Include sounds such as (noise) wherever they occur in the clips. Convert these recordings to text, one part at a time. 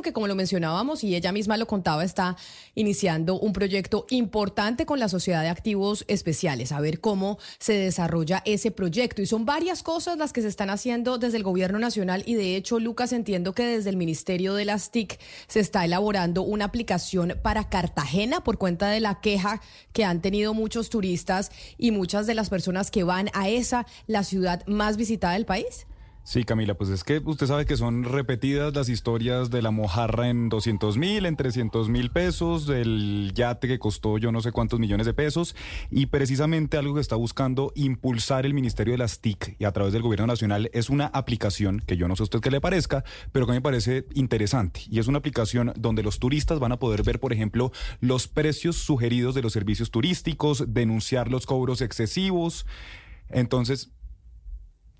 porque como lo mencionábamos y ella misma lo contaba, está iniciando un proyecto importante con la Sociedad de Activos Especiales, a ver cómo se desarrolla ese proyecto. Y son varias cosas las que se están haciendo desde el Gobierno Nacional y de hecho, Lucas, entiendo que desde el Ministerio de las TIC se está elaborando una aplicación para Cartagena por cuenta de la queja que han tenido muchos turistas y muchas de las personas que van a esa, la ciudad más visitada del país. Sí, Camila, pues es que usted sabe que son repetidas las historias de la mojarra en 200 mil, en 300 mil pesos, del yate que costó yo no sé cuántos millones de pesos, y precisamente algo que está buscando impulsar el Ministerio de las TIC y a través del Gobierno Nacional es una aplicación que yo no sé a usted qué le parezca, pero que me parece interesante. Y es una aplicación donde los turistas van a poder ver, por ejemplo, los precios sugeridos de los servicios turísticos, denunciar los cobros excesivos. Entonces,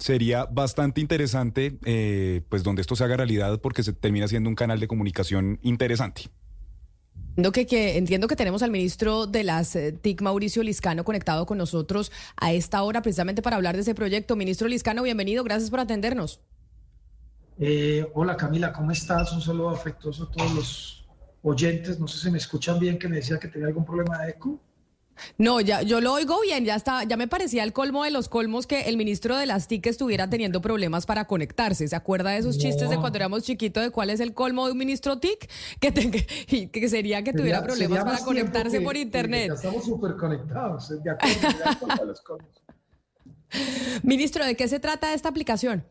sería bastante interesante, eh, pues donde esto se haga realidad, porque se termina siendo un canal de comunicación interesante. Entiendo que, que, entiendo que tenemos al ministro de las eh, TIC, Mauricio Liscano, conectado con nosotros a esta hora precisamente para hablar de ese proyecto. Ministro Liscano, bienvenido, gracias por atendernos. Eh, hola Camila, ¿cómo estás? Un saludo afectuoso a todos los oyentes. No sé si me escuchan bien, que me decía que tenía algún problema de eco. No, ya yo lo oigo bien, ya está, ya me parecía el colmo de los colmos que el ministro de las TIC estuviera teniendo problemas para conectarse. ¿Se acuerda de esos chistes de cuando éramos chiquitos de cuál es el colmo de un ministro TIC? Que, que sería que tuviera problemas para conectarse por internet. ya estamos súper conectados, de acuerdo, los colmos. (laughs) Ministro, ¿de qué se trata esta aplicación?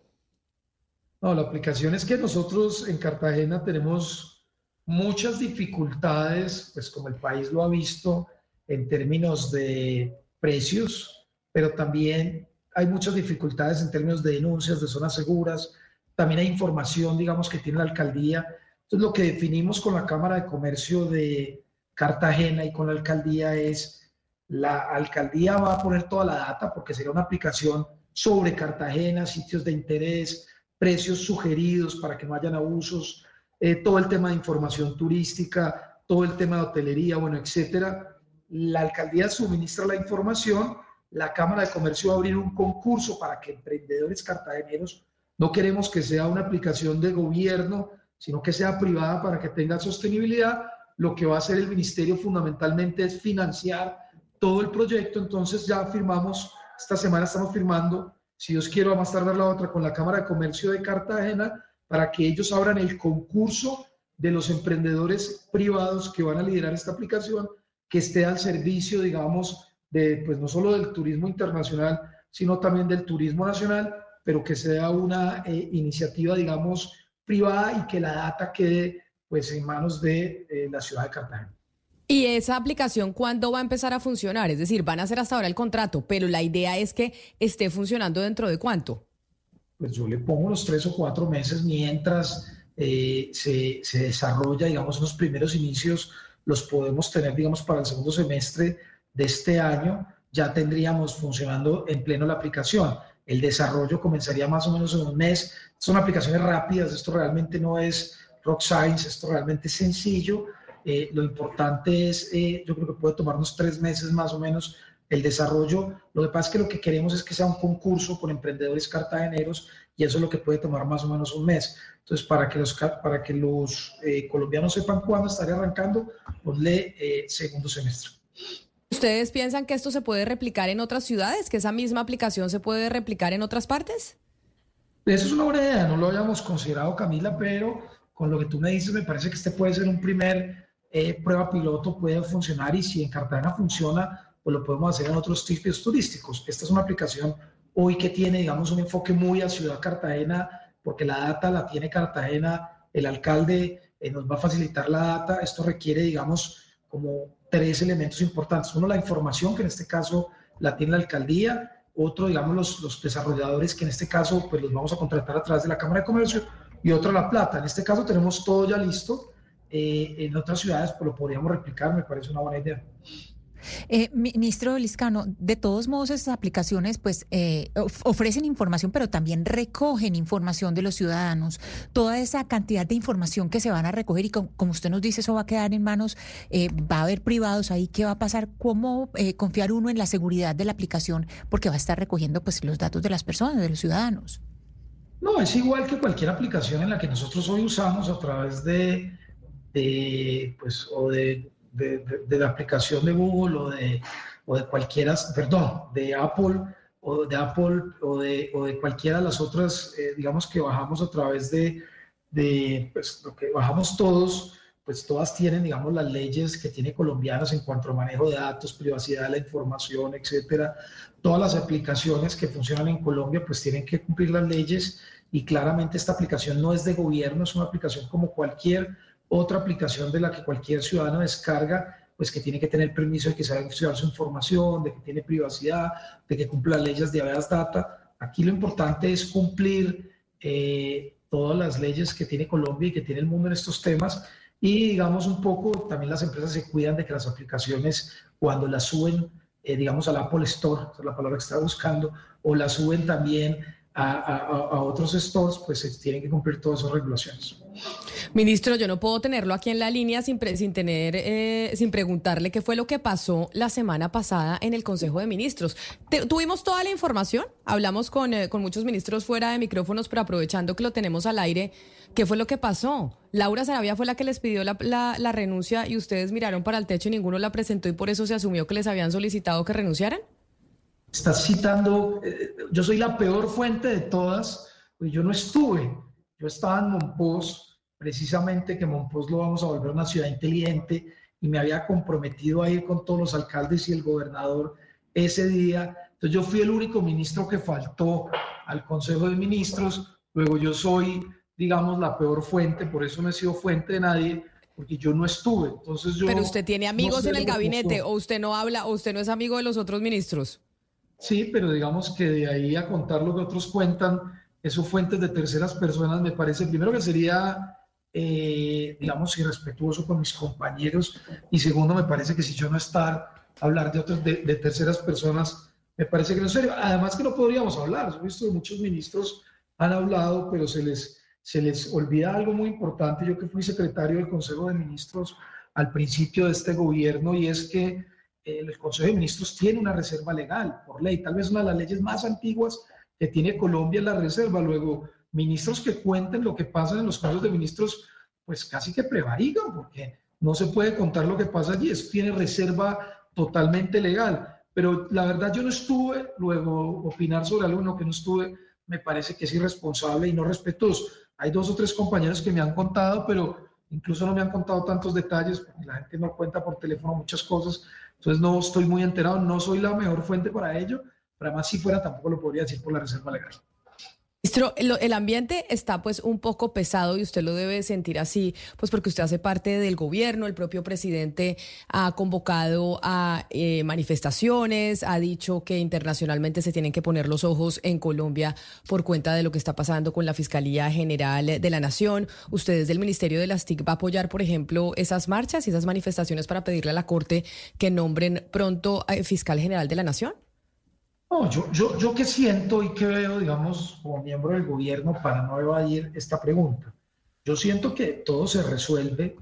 No, la aplicación es que nosotros en Cartagena tenemos muchas dificultades, pues como el país lo ha visto, en términos de precios, pero también hay muchas dificultades en términos de denuncias de zonas seguras, también hay información, digamos, que tiene la alcaldía. Entonces, lo que definimos con la Cámara de Comercio de Cartagena y con la alcaldía es, la alcaldía va a poner toda la data porque será una aplicación sobre Cartagena, sitios de interés, precios sugeridos para que no hayan abusos, eh, todo el tema de información turística, todo el tema de hotelería, bueno, etcétera la alcaldía suministra la información, la Cámara de Comercio va a abrir un concurso para que emprendedores cartageneros, no queremos que sea una aplicación de gobierno, sino que sea privada para que tenga sostenibilidad. Lo que va a hacer el ministerio fundamentalmente es financiar todo el proyecto. Entonces ya firmamos, esta semana estamos firmando, si Dios quiere, vamos a tardar la otra con la Cámara de Comercio de Cartagena para que ellos abran el concurso de los emprendedores privados que van a liderar esta aplicación que esté al servicio, digamos, de, pues no solo del turismo internacional, sino también del turismo nacional, pero que sea una eh, iniciativa, digamos, privada y que la data quede pues en manos de eh, la ciudad de Cartagena. ¿Y esa aplicación cuándo va a empezar a funcionar? Es decir, van a hacer hasta ahora el contrato, pero la idea es que esté funcionando dentro de cuánto. Pues yo le pongo los tres o cuatro meses mientras eh, se, se desarrolla, digamos, los primeros inicios los podemos tener, digamos, para el segundo semestre de este año, ya tendríamos funcionando en pleno la aplicación. El desarrollo comenzaría más o menos en un mes. Son aplicaciones rápidas, esto realmente no es rock science, esto realmente es sencillo. Eh, lo importante es, eh, yo creo que puede tomarnos tres meses más o menos el desarrollo. Lo que pasa es que lo que queremos es que sea un concurso con emprendedores cartageneros y eso es lo que puede tomar más o menos un mes. Entonces, para que los, para que los eh, colombianos sepan cuándo estaría arrancando, ponle eh, segundo semestre. ¿Ustedes piensan que esto se puede replicar en otras ciudades, que esa misma aplicación se puede replicar en otras partes? Eso es una buena idea, no lo habíamos considerado, Camila, pero con lo que tú me dices, me parece que este puede ser un primer eh, prueba piloto, puede funcionar y si en Cartagena funciona, pues lo podemos hacer en otros sitios turísticos. Esta es una aplicación hoy que tiene, digamos, un enfoque muy a Ciudad Cartagena, porque la data la tiene Cartagena, el alcalde eh, nos va a facilitar la data, esto requiere, digamos, como tres elementos importantes. Uno, la información, que en este caso la tiene la alcaldía, otro, digamos, los, los desarrolladores, que en este caso, pues los vamos a contratar a través de la Cámara de Comercio, y otro, la plata. En este caso tenemos todo ya listo. Eh, en otras ciudades, pues lo podríamos replicar, me parece una buena idea. Eh, ministro Liscano, de todos modos esas aplicaciones pues eh, ofrecen información, pero también recogen información de los ciudadanos. Toda esa cantidad de información que se van a recoger y como, usted nos dice, eso va a quedar en manos, eh, va a haber privados ahí, ¿qué va a pasar? ¿Cómo eh, confiar uno en la seguridad de la aplicación? Porque va a estar recogiendo pues los datos de las personas, de los ciudadanos. No, es igual que cualquier aplicación en la que nosotros hoy usamos a través de, pues, o de, la aplicación de Google o de, o de cualquiera, perdón, de Apple o de Apple o de, o de cualquiera de las otras, eh, digamos que bajamos a través de, de pues, lo que bajamos todos, pues todas tienen, digamos, las leyes que tiene colombianas en cuanto a manejo de datos, privacidad de la información, etcétera. Todas las aplicaciones que funcionan en Colombia, pues tienen que cumplir las leyes y claramente esta aplicación no es de gobierno, es una aplicación como cualquier otra aplicación de la que cualquier ciudadano descarga, pues que tiene que tener permiso de que sabe estudiar su información, de que tiene privacidad, de que cumpla leyes de habeas data. Aquí lo importante es cumplir eh, todas las leyes que tiene Colombia y que tiene el mundo en estos temas. Y digamos un poco, también las empresas se cuidan de que las aplicaciones, cuando las suben, eh, digamos, al Apple Store, esa es la palabra que estaba buscando, o las suben también a, otros stores, pues se tienen que cumplir todas esas regulaciones. Ministro, yo no puedo tenerlo aquí en la línea sin, sin tener, eh, sin preguntarle qué fue lo que pasó la semana pasada en el Consejo de Ministros. tuvimos toda la información, hablamos con, eh, con muchos ministros fuera de micrófonos, pero aprovechando que lo tenemos al aire, ¿qué fue lo que pasó? Laura Sarabia fue la que les pidió la, la renuncia y ustedes miraron para el techo y ninguno la presentó y por eso se asumió que les habían solicitado que renunciaran. Estás citando, eh, yo soy la peor fuente de todas, pues yo no estuve, yo estaba en Monpós, precisamente que Monpós lo vamos a volver una ciudad inteligente y me había comprometido a ir con todos los alcaldes y el gobernador ese día. Entonces yo fui el único ministro que faltó al Consejo de Ministros, luego yo soy, digamos, la peor fuente, por eso no he sido fuente de nadie, porque yo no estuve. Entonces yo Pero usted tiene amigos en el gabinete o usted no habla o usted no es amigo de los otros ministros. Sí, pero digamos que de ahí a contar lo que otros cuentan, eso fuentes de terceras personas, me parece primero que sería, eh, digamos, irrespetuoso con mis compañeros y segundo, me parece que si yo no estar, hablar de otros, de, terceras personas, me parece que no es serio. Además que no podríamos hablar, he visto que muchos ministros han hablado, pero se les, se les olvida algo muy importante. Yo que fui secretario del Consejo de Ministros al principio de este gobierno y es que el Consejo de Ministros tiene una reserva legal por ley, tal vez una de las leyes más antiguas que tiene Colombia la reserva. Luego, ministros que cuenten lo que pasa en los casos de ministros, pues casi que prevarigan, porque no se puede contar lo que pasa allí, es, tiene reserva totalmente legal. Pero la verdad yo no estuve, luego opinar sobre algo que no estuve me parece que es irresponsable y no respetuoso. Hay dos o tres compañeros que me han contado, pero incluso no me han contado tantos detalles, porque la gente no cuenta por teléfono muchas cosas, entonces no estoy muy enterado, no soy la mejor fuente para ello, pero además si fuera tampoco lo podría decir por la reserva legal. Ministro, el ambiente está pues un poco pesado y usted lo debe sentir así, pues porque usted hace parte del gobierno, el propio presidente ha convocado a eh, manifestaciones, ha dicho que internacionalmente se tienen que poner los ojos en Colombia por cuenta de lo que está pasando con la Fiscalía General de la Nación. ¿Usted desde el Ministerio de las TIC va a apoyar, por ejemplo, esas marchas y esas manifestaciones para pedirle a la Corte que nombren pronto al Fiscal General de la Nación? No, yo, yo, yo qué siento y qué veo, digamos, como miembro del gobierno para no evadir esta pregunta. Yo siento que todo se resuelve,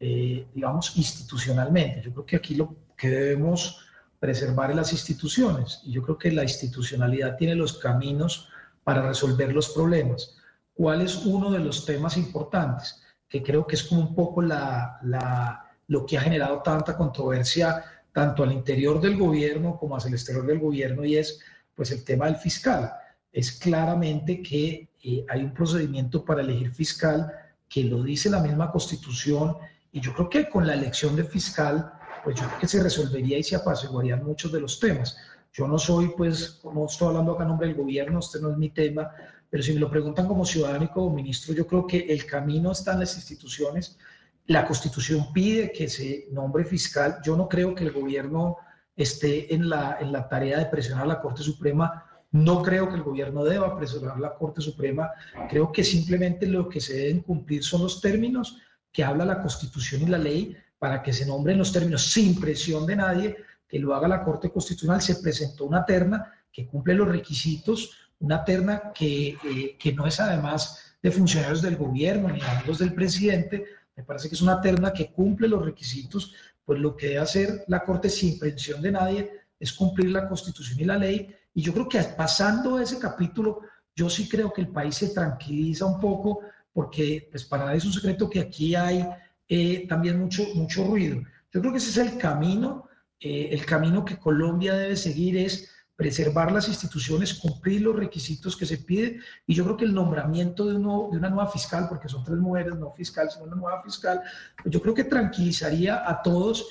eh, digamos, institucionalmente. Yo creo que aquí lo que debemos preservar es las instituciones y yo creo que la institucionalidad tiene los caminos para resolver los problemas. ¿Cuál es uno de los temas importantes? Que creo que es como un poco la, la, lo que ha generado tanta controversia tanto al interior del gobierno como hacia el exterior del gobierno y es pues el tema del fiscal. Es claramente que eh, hay un procedimiento para elegir fiscal que lo dice la misma constitución y yo creo que con la elección de fiscal pues yo creo que se resolvería y se apaciguarían muchos de los temas. Yo no soy, pues, como estoy hablando acá en nombre del gobierno, este no es mi tema, pero si me lo preguntan como ciudadano y como ministro, yo creo que el camino está en las instituciones la Constitución pide que se nombre fiscal. Yo no creo que el gobierno esté en la, en la tarea de presionar a la Corte Suprema. No creo que el gobierno deba presionar a la Corte Suprema. Creo que simplemente lo que se deben cumplir son los términos que habla la Constitución y la ley para que se nombren los términos sin presión de nadie, que lo haga la Corte Constitucional. Se presentó una terna que cumple los requisitos, una terna que, eh, que no es además de funcionarios del gobierno ni amigos del presidente, me parece que es una terna que cumple los requisitos, pues lo que debe hacer la Corte sin presión de nadie es cumplir la Constitución y la ley. Y yo creo que pasando ese capítulo, yo sí creo que el país se tranquiliza un poco porque pues para nadie es un secreto que aquí hay eh, también mucho, mucho ruido. Yo creo que ese es el camino, eh, el camino que Colombia debe seguir es preservar las instituciones, cumplir los requisitos que se pide y yo creo que el nombramiento de, uno, de una nueva fiscal, porque son tres mujeres, no fiscal, sino una nueva fiscal, pues yo creo que tranquilizaría a todos,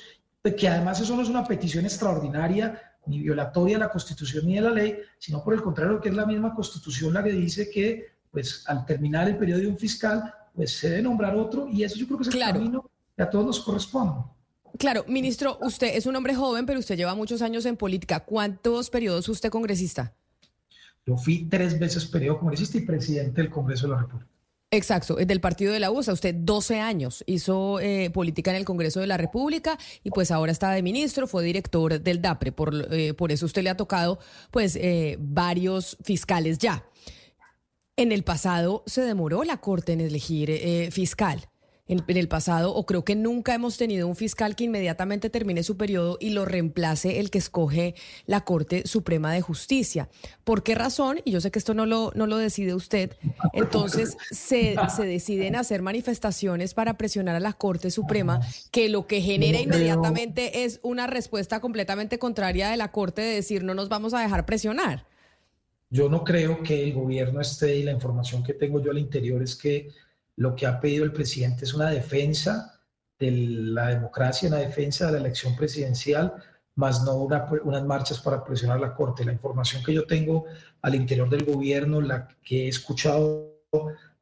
que además eso no es una petición extraordinaria, ni violatoria de la Constitución ni de la ley, sino por el contrario, que es la misma Constitución la que dice que pues al terminar el periodo de un fiscal, pues se debe nombrar otro y eso yo creo que es el camino que a todos nos corresponde. Claro, ministro, usted es un hombre joven, pero usted lleva muchos años en política. ¿Cuántos periodos usted congresista? Yo fui tres veces periodo congresista y presidente del Congreso de la República. Exacto, del partido de la USA. Usted 12 años hizo eh, política en el Congreso de la República y pues ahora está de ministro, fue director del DAPRE. Por, eh, por eso usted le ha tocado pues eh, varios fiscales ya. En el pasado se demoró la Corte en elegir fiscal en, el pasado, o creo que nunca hemos tenido un fiscal que inmediatamente termine su periodo y lo reemplace el que escoge la Corte Suprema de Justicia. ¿Por qué razón? Y yo sé que esto no lo, no lo decide usted. Entonces, se, se deciden hacer manifestaciones para presionar a la Corte Suprema, que lo que genera inmediatamente es una respuesta completamente contraria de la Corte de decir no nos vamos a dejar presionar. Yo no creo que el gobierno esté y la información que tengo yo al interior es que lo que ha pedido el presidente es una defensa de la democracia, una defensa de la elección presidencial, más no unas marchas para presionar la Corte. La información que yo tengo al interior del gobierno, la que he escuchado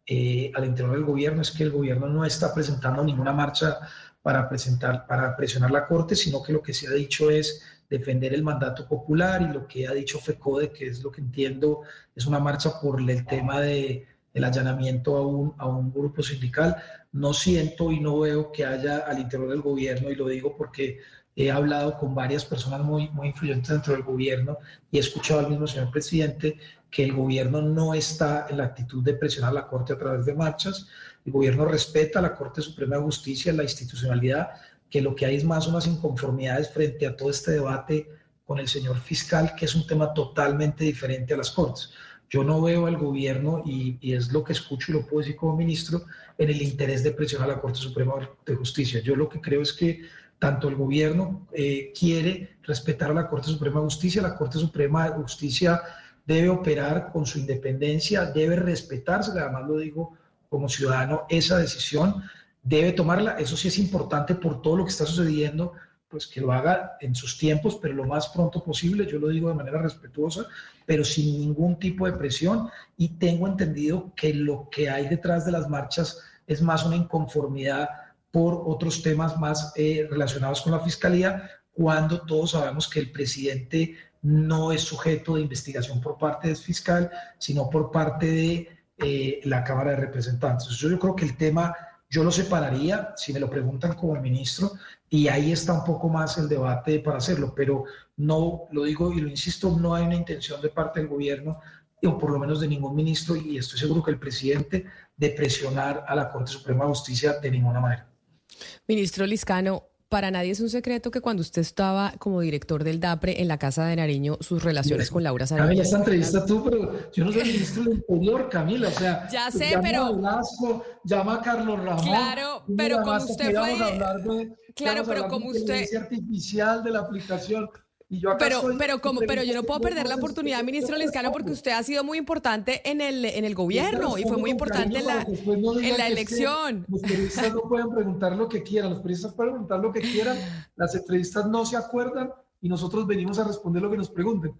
eh, al interior del gobierno, es que el gobierno no está presentando ninguna marcha para, presentar, para presionar la Corte, sino que lo que se ha dicho es defender el mandato popular y lo que ha dicho FECODE, que es lo que entiendo, es una marcha por el tema de el allanamiento a un, a un grupo sindical. No siento y no veo que haya al interior del gobierno, y lo digo porque he hablado con varias personas muy, muy influyentes dentro del gobierno y he escuchado al mismo señor presidente que el gobierno no está en la actitud de presionar a la Corte a través de marchas. El gobierno respeta a la Corte Suprema de Justicia, la institucionalidad, que lo que hay es más unas inconformidades frente a todo este debate con el señor fiscal, que es un tema totalmente diferente a las Cortes. Yo no veo al gobierno, y, es lo que escucho y lo puedo decir como ministro, en el interés de presionar a la Corte Suprema de Justicia. Yo lo que creo es que tanto el gobierno eh, quiere respetar a la Corte Suprema de Justicia, la Corte Suprema de Justicia debe operar con su independencia, debe respetarse, además lo digo como ciudadano, esa decisión debe tomarla. Eso sí es importante por todo lo que está sucediendo pues que lo haga en sus tiempos, pero lo más pronto posible, yo lo digo de manera respetuosa, pero sin ningún tipo de presión. Y tengo entendido que lo que hay detrás de las marchas es más una inconformidad por otros temas más eh, relacionados con la fiscalía, cuando todos sabemos que el presidente no es sujeto de investigación por parte del fiscal, sino por parte de eh, la Cámara de Representantes. Yo, yo creo que el tema yo lo separaría, si me lo preguntan como ministro, y ahí está un poco más el debate para hacerlo, pero no, lo digo y lo insisto, no hay una intención de parte del gobierno, o por lo menos de ningún ministro, y estoy seguro que el presidente, de presionar a la Corte Suprema de Justicia de ninguna manera. Ministro Liscano, para nadie es un secreto que cuando usted estaba como director del DAPRE en la Casa de Nariño, sus relaciones con Laura Sarabia. Camila, esta entrevista tú, pero yo no soy ministro del Interior, Camila. O sea, ya sé, pero. A Velasco, llama a Carlos Ramón. Claro, pero como usted fue. claro, pero como usted. artificial de la aplicación pero, pero, como, pero yo no puedo perder la oportunidad, ministro Lescano, porque usted ha sido muy importante en el, en el gobierno y fue muy importante en la, en la elección. los periodistas no pueden preguntar lo que quieran, los periodistas pueden preguntar lo que quieran, las entrevistas no se acuerdan y nosotros venimos a responder lo que nos pregunten.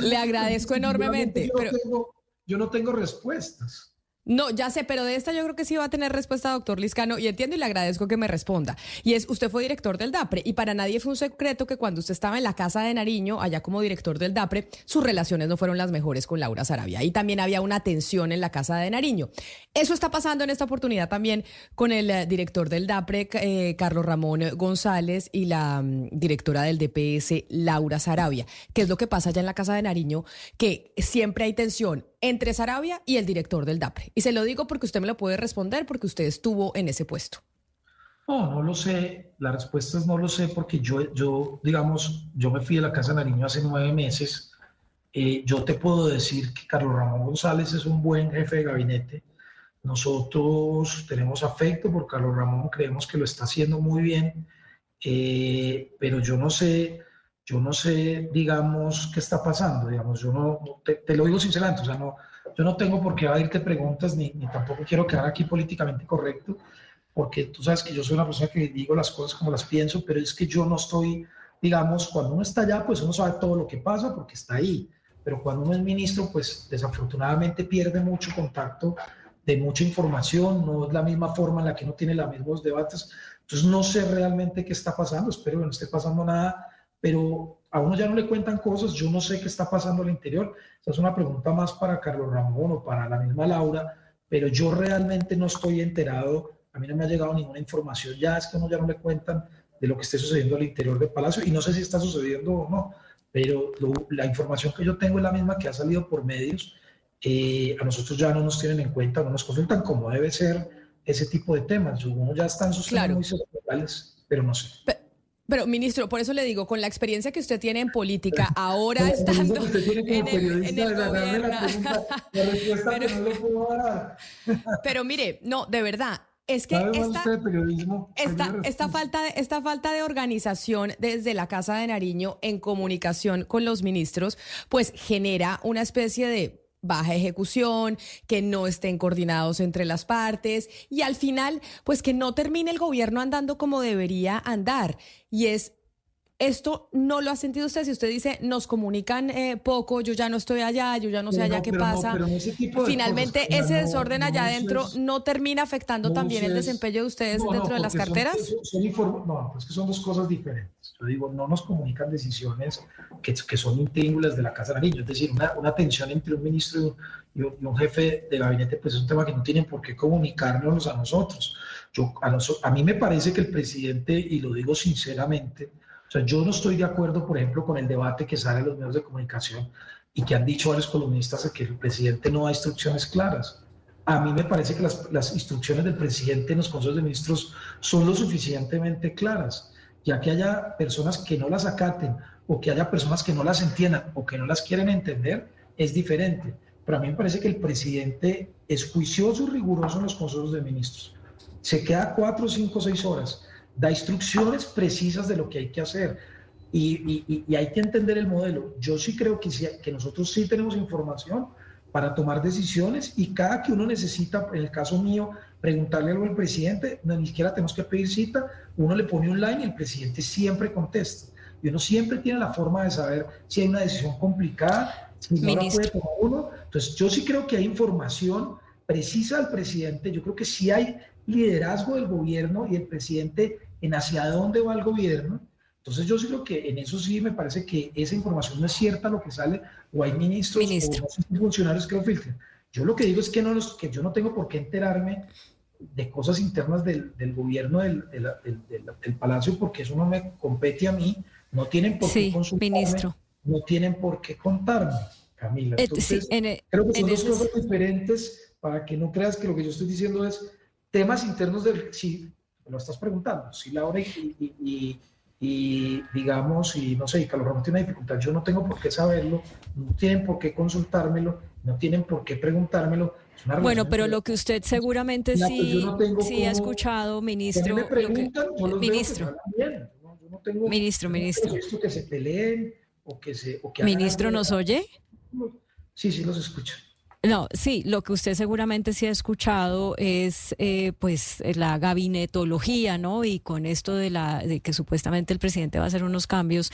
Le agradezco enormemente. pero... yo no tengo respuestas. No, ya sé, pero de esta yo creo que sí va a tener respuesta, doctor Liscano, y entiendo y le agradezco que me responda. Y es, usted fue director del DAPRE, y para nadie fue un secreto que cuando usted estaba en la casa de Nariño, allá como director del DAPRE, sus relaciones no fueron las mejores con Laura Sarabia. Y también había una tensión en la casa de Nariño. Eso está pasando en esta oportunidad también con el eh, director del DAPRE, eh, Carlos Ramón González, y la mm, directora del DPS, Laura Sarabia. ¿Qué es lo que pasa allá en la casa de Nariño? Que siempre hay tensión entre Sarabia y el director del DAPRE. Y se lo digo porque usted me lo puede responder porque usted estuvo en ese puesto. No, no lo sé. La respuesta es no lo sé porque yo, yo digamos, yo me fui de la Casa Nariño hace nueve meses Eh, yo te puedo decir que Carlos Ramón González es un buen jefe de gabinete. Nosotros tenemos afecto por Carlos Ramón, creemos que lo está haciendo muy bien, eh, pero yo no sé, yo no sé, digamos, qué está pasando, digamos, yo no, te, lo digo sinceramente, o sea, no, yo no tengo por qué abrirte preguntas, ni, ni tampoco quiero quedar aquí políticamente correcto, porque tú sabes que yo soy una persona que digo las cosas como las pienso, pero es que yo no estoy, digamos, cuando uno está allá, pues uno sabe todo lo que pasa porque está ahí, pero cuando uno es ministro, pues desafortunadamente pierde mucho contacto de mucha información, no es la misma forma en la que uno tiene los mismos debates, entonces no sé realmente qué está pasando, espero que no esté pasando nada, pero a uno ya no le cuentan cosas, yo no sé qué está pasando al interior, esa es una pregunta más para Carlos Ramón o para la misma Laura, pero yo realmente no estoy enterado a mí no me ha llegado ninguna información, ya es que uno ya no le cuentan de lo que esté sucediendo al interior del Palacio y no sé si está sucediendo o no, pero la información que yo tengo es la misma que ha salido por medios. Eh, a nosotros ya no nos tienen en cuenta, no nos consultan como debe ser ese tipo de temas. Uno ya está en sus temas muy pero no sé. Pero, ministro, por eso le digo, con la experiencia que usted tiene en política, (laughs) ahora estando en el, en el gobierno. (laughs) pero mire, no, de verdad, es que esta, esta, falta de, esta falta de organización desde la Casa de Nariño en comunicación con los ministros, pues genera una especie de baja ejecución, que no estén coordinados entre las partes y al final, pues que no termine el gobierno andando como debería andar. Y es esto no lo ha sentido usted. Si usted dice, nos comunican eh, poco, yo ya no estoy allá, yo ya no sé allá qué pasa. Finalmente, ese desorden allá adentro no termina afectando también el desempeño de ustedes dentro de las carteras. no, es que son dos cosas diferentes. Yo digo, no nos comunican decisiones que, que son intríngulas de la Casa de Nariño. Es decir, una, una, tensión entre un ministro y un, y un, jefe de gabinete, pues es un tema que no tienen por qué comunicarnos a nosotros. Yo, a, nosotros, a mí me parece que el presidente, y lo digo sinceramente, o sea, yo no estoy de acuerdo, por ejemplo, con el debate que sale en los medios de comunicación y que han dicho varios columnistas que el presidente no da instrucciones claras. A mí me parece que las, las instrucciones del presidente en los consejos de ministros son lo suficientemente claras, ya que haya personas que no las acaten o que haya personas que no las entiendan o que no las quieren entender, es diferente. Pero a mí me parece que el presidente es juicioso y riguroso en los consejos de ministros. Se queda cuatro, cinco, seis horas da instrucciones precisas de lo que hay que hacer. Y, hay que entender el modelo. Yo sí creo que, que nosotros sí tenemos información para tomar decisiones y cada que uno necesita, en el caso mío, preguntarle algo al presidente, no, ni siquiera tenemos que pedir cita, uno le pone un line y el presidente siempre contesta. Y uno siempre tiene la forma de saber si hay una decisión complicada, si no la puede tomar uno. Entonces, yo sí creo que hay información precisa al presidente, yo creo que sí hay liderazgo del gobierno y el presidente en hacia dónde va el gobierno. Entonces yo sí creo que en eso sí me parece que esa información no es cierta lo que sale, o hay ministros o funcionarios que lo filtren. Yo lo que digo es que, no los, que yo no tengo por qué enterarme de cosas internas del, del gobierno del, del, del, Palacio porque eso no me compete a mí, no tienen por qué consultarme, ministro. no tienen por qué contarme, Camila. Eh, Entonces, e, creo que son dos cosas diferentes para que no creas que lo que yo estoy diciendo es temas internos del... Lo estás preguntando, si Laura y, y, digamos, y no sé, y Carlos Ramón tiene una dificultad, yo no tengo por qué saberlo, no tienen por qué consultármelo, no tienen por qué preguntármelo. bueno, pero lo que usted seguramente sí, sí ha escuchado, ministro. Me preguntan, ministro. ministro, ministro. Que se peleen o que se. O que ministro, ¿nos oye? Sí, sí, los escucho. No, sí, lo que usted seguramente sí ha escuchado es eh, pues la gabinetología, ¿no? Y con esto de la de que supuestamente el presidente va a hacer unos cambios,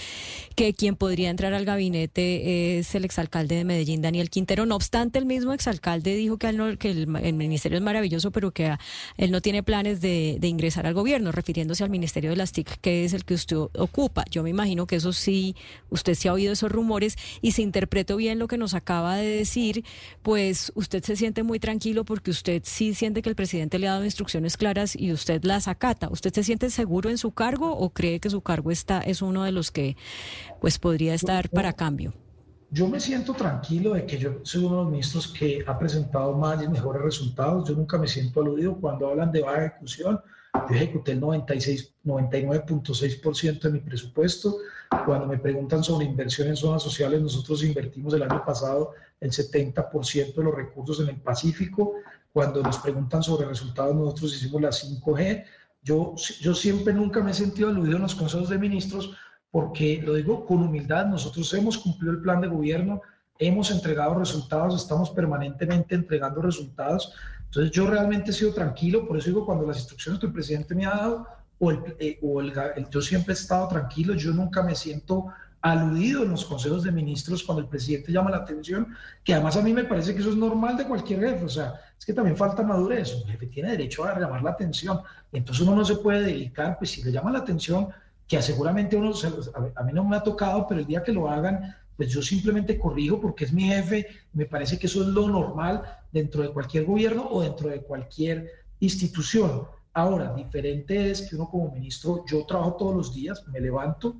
que quien podría entrar al gabinete es el exalcalde de Medellín, Daniel Quintero. No obstante, el mismo exalcalde dijo que, que el, ministerio es maravilloso, pero que él no tiene planes de, de, ingresar al gobierno, refiriéndose al ministerio de las TIC, que es el que usted ocupa. Yo me imagino que eso sí, usted sí ha oído esos rumores y se interpretó bien lo que nos acaba de decir, pues pues usted se siente muy tranquilo porque usted sí siente que el presidente le ha dado instrucciones claras y usted las acata. ¿Usted se siente seguro en su cargo o cree que su cargo está es uno de los que pues podría estar para cambio? Yo me siento tranquilo de que yo soy uno de los ministros que ha presentado más y mejores resultados. Yo nunca me siento aludido cuando hablan de baja ejecución. Yo ejecuté el 99.6% de mi presupuesto. Cuando me preguntan sobre inversión en zonas sociales, nosotros invertimos el año pasado el 70% de los recursos en el Pacífico. Cuando nos preguntan sobre resultados, nosotros hicimos la 5G. Yo, yo siempre nunca me he sentido aludido en los consejos de ministros porque, lo digo con humildad, nosotros hemos cumplido el plan de gobierno, hemos entregado resultados, estamos permanentemente entregando resultados. Entonces yo realmente he sido tranquilo, por eso digo, cuando las instrucciones que el presidente me ha dado, o, el, eh, o el, yo siempre he estado tranquilo, yo nunca me siento aludido en los consejos de ministros cuando el presidente llama la atención, que además a mí me parece que eso es normal de cualquier jefe, o sea, es que también falta madurez, un jefe tiene derecho a llamar la atención, entonces uno no se puede dedicar, pues si le llama la atención, que seguramente uno, a mí no me ha tocado, pero el día que lo hagan, pues yo simplemente corrijo porque es mi jefe, me parece que eso es lo normal dentro de cualquier gobierno o dentro de cualquier institución. Ahora, diferente es que uno como ministro, yo trabajo todos los días, me levanto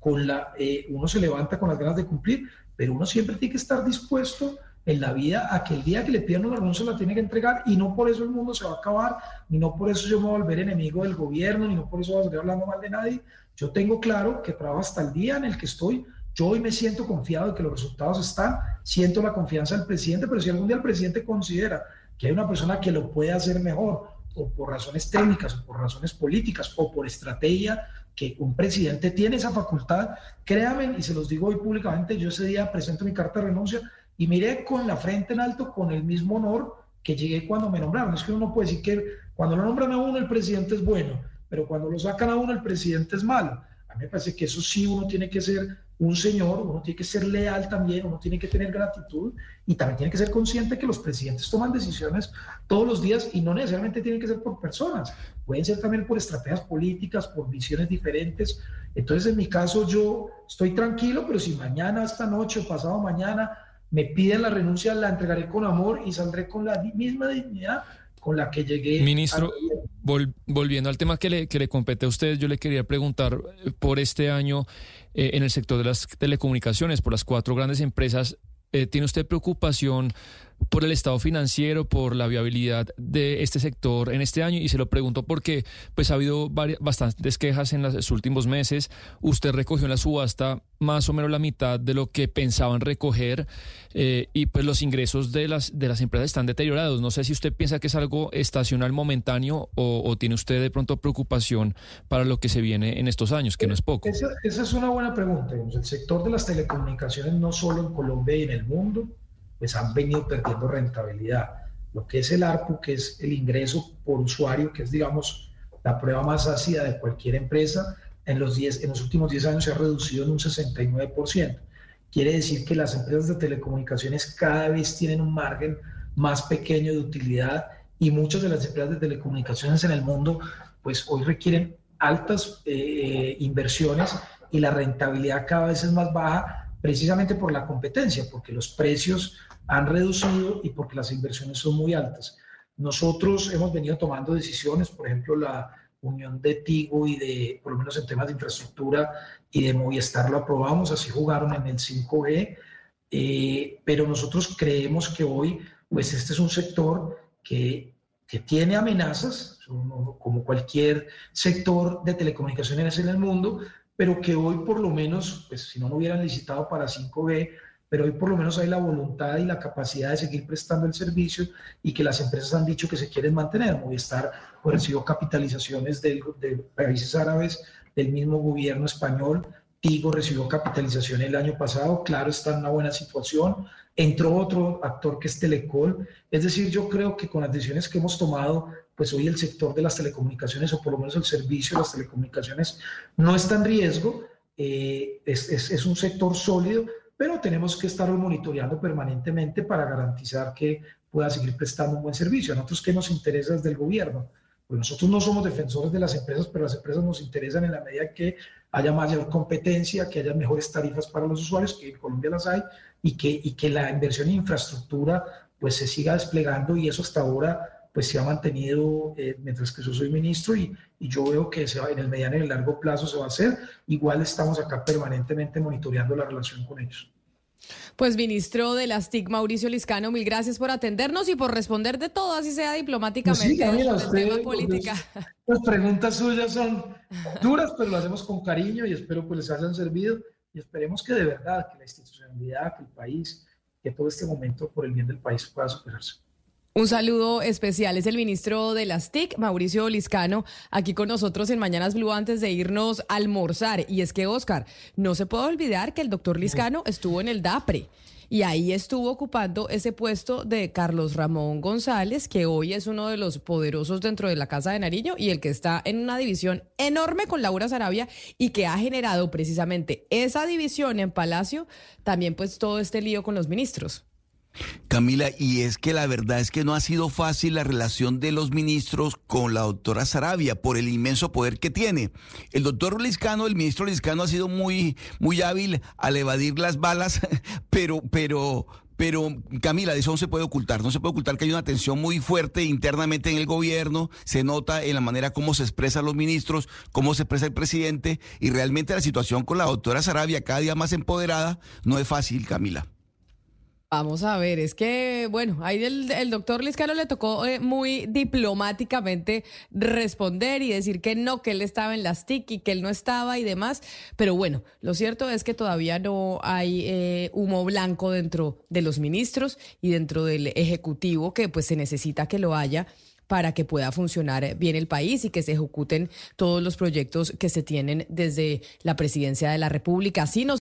con la, eh, uno se levanta con las ganas de cumplir, pero uno siempre tiene que estar dispuesto en la vida a que el día que le pidan una renuncia la tiene que entregar y no por eso el mundo se va a acabar, ni no por eso yo me voy a volver enemigo del gobierno, ni no por eso voy a seguir hablando mal de nadie. Yo tengo claro que trabajo hasta el día en el que estoy yo hoy me siento confiado de que los resultados están, siento la confianza del presidente, pero si algún día el presidente considera que hay una persona que lo puede hacer mejor, o por razones técnicas, o por razones políticas, o por estrategia, que un presidente tiene esa facultad, créanme, y se los digo hoy públicamente, yo ese día presento mi carta de renuncia y miré con la frente en alto, con el mismo honor que llegué cuando me nombraron. Es que uno puede decir que cuando lo nombran a uno el presidente es bueno, pero cuando lo sacan a uno el presidente es malo. A mí me parece que eso sí uno tiene que ser un señor, uno tiene que ser leal también, uno tiene que tener gratitud y también tiene que ser consciente que los presidentes toman decisiones todos los días y no necesariamente tienen que ser por personas, pueden ser también por estrategias políticas, por visiones diferentes. Entonces, en mi caso, yo estoy tranquilo, pero si mañana, esta noche o pasado mañana me piden la renuncia, la entregaré con amor y saldré con la misma dignidad con la que llegué. Ministro, volviendo al tema que le, que le compete a usted, yo le quería preguntar eh, por este año eh, en el sector de las telecomunicaciones, por las cuatro grandes empresas, eh, ¿tiene usted preocupación por el estado financiero, por la viabilidad de este sector en este año y se lo pregunto porque pues ha habido varias, bastantes quejas en los últimos meses. Usted recogió en la subasta más o menos la mitad de lo que pensaban recoger eh, y pues los ingresos de las de las empresas están deteriorados. No sé si usted piensa que es algo estacional momentáneo o, tiene usted de pronto preocupación para lo que se viene en estos años, que no es poco. Esa, esa es una buena pregunta. El sector de las telecomunicaciones no solo en Colombia y en el mundo pues han venido perdiendo rentabilidad. Lo que es el ARPU, que es el ingreso por usuario, que es, digamos, la prueba más ácida de cualquier empresa, en los, en los últimos 10 años se ha reducido en un 69%. Quiere decir que las empresas de telecomunicaciones cada vez tienen un margen más pequeño de utilidad y muchas de las empresas de telecomunicaciones en el mundo, pues hoy requieren altas eh, inversiones y la rentabilidad cada vez es más baja precisamente por la competencia, porque los precios han reducido y porque las inversiones son muy altas. Nosotros hemos venido tomando decisiones, por ejemplo, la unión de Tigo y de, por lo menos en temas de infraestructura y de Movistar lo aprobamos, así jugaron en el 5G, eh, pero nosotros creemos que hoy, pues este es un sector que, que tiene amenazas, como cualquier sector de telecomunicaciones en el mundo, pero que hoy por lo menos, pues si no, no hubieran licitado para 5G, pero hoy por lo menos hay la voluntad y la capacidad de seguir prestando el servicio y que las empresas han dicho que se quieren mantener. Movistar pues, recibió capitalizaciones de, de países árabes del mismo gobierno español. Tigo recibió capitalización el año pasado. Claro, está en una buena situación. Entró otro actor que es Telecol. Es decir, yo creo que con las decisiones que hemos tomado pues hoy el sector de las telecomunicaciones, o por lo menos el servicio de las telecomunicaciones, no está en riesgo, eh, es, es, un sector sólido, pero tenemos que estarlo monitoreando permanentemente para garantizar que pueda seguir prestando un buen servicio. A nosotros, ¿qué nos interesa desde el gobierno? Pues nosotros no somos defensores de las empresas, pero las empresas nos interesan en la medida que haya mayor competencia, que haya mejores tarifas para los usuarios, que en Colombia las hay, y que, y que la inversión en infraestructura pues se siga desplegando y eso hasta ahora pues se ha mantenido eh, mientras que yo soy ministro y, y, yo veo que se va, en el mediano y el largo plazo se va a hacer. Igual estamos acá permanentemente monitoreando la relación con ellos. Pues ministro de las TIC, Mauricio Liscano, mil gracias por atendernos y por responder de todo, así sea diplomáticamente. Pues sí, usted, política. Las preguntas suyas son duras, pero lo hacemos con cariño y espero que les hayan servido y esperemos que de verdad, que la institucionalidad, que el país, que todo este momento por el bien del país pueda superarse. Un saludo especial. Es el ministro de las TIC, Mauricio Liscano, aquí con nosotros en Mañanas Blue antes de irnos a almorzar. Y es que, Oscar, no se puede olvidar que el doctor Liscano estuvo en el DAPRE. Y ahí estuvo ocupando ese puesto de Carlos Ramón González, que hoy es uno de los poderosos dentro de la Casa de Nariño y el que está en una división enorme con Laura Sarabia y que ha generado precisamente esa división en Palacio, también pues todo este lío con los ministros. Camila, y es que la verdad es que no ha sido fácil la relación de los ministros con la doctora Sarabia por el inmenso poder que tiene. El doctor Liscano, el ministro Liscano ha sido muy, muy hábil al evadir las balas, (laughs) pero, pero, pero Camila, de eso no se puede ocultar, no se puede ocultar que hay una tensión muy fuerte internamente en el gobierno, se nota en la manera como se expresan los ministros, cómo se expresa el presidente, y realmente la situación con la doctora Sarabia cada día más empoderada no es fácil, Camila. Vamos a ver, es que, bueno, ahí el, doctor Liscano le tocó eh, muy diplomáticamente responder y decir que no, que él estaba en las TIC y que él no estaba y demás. Pero bueno, lo cierto es que todavía no hay eh, humo blanco dentro de los ministros y dentro del Ejecutivo, que pues se necesita que lo haya para que pueda funcionar bien el país y que se ejecuten todos los proyectos que se tienen desde la presidencia de la República. Así nos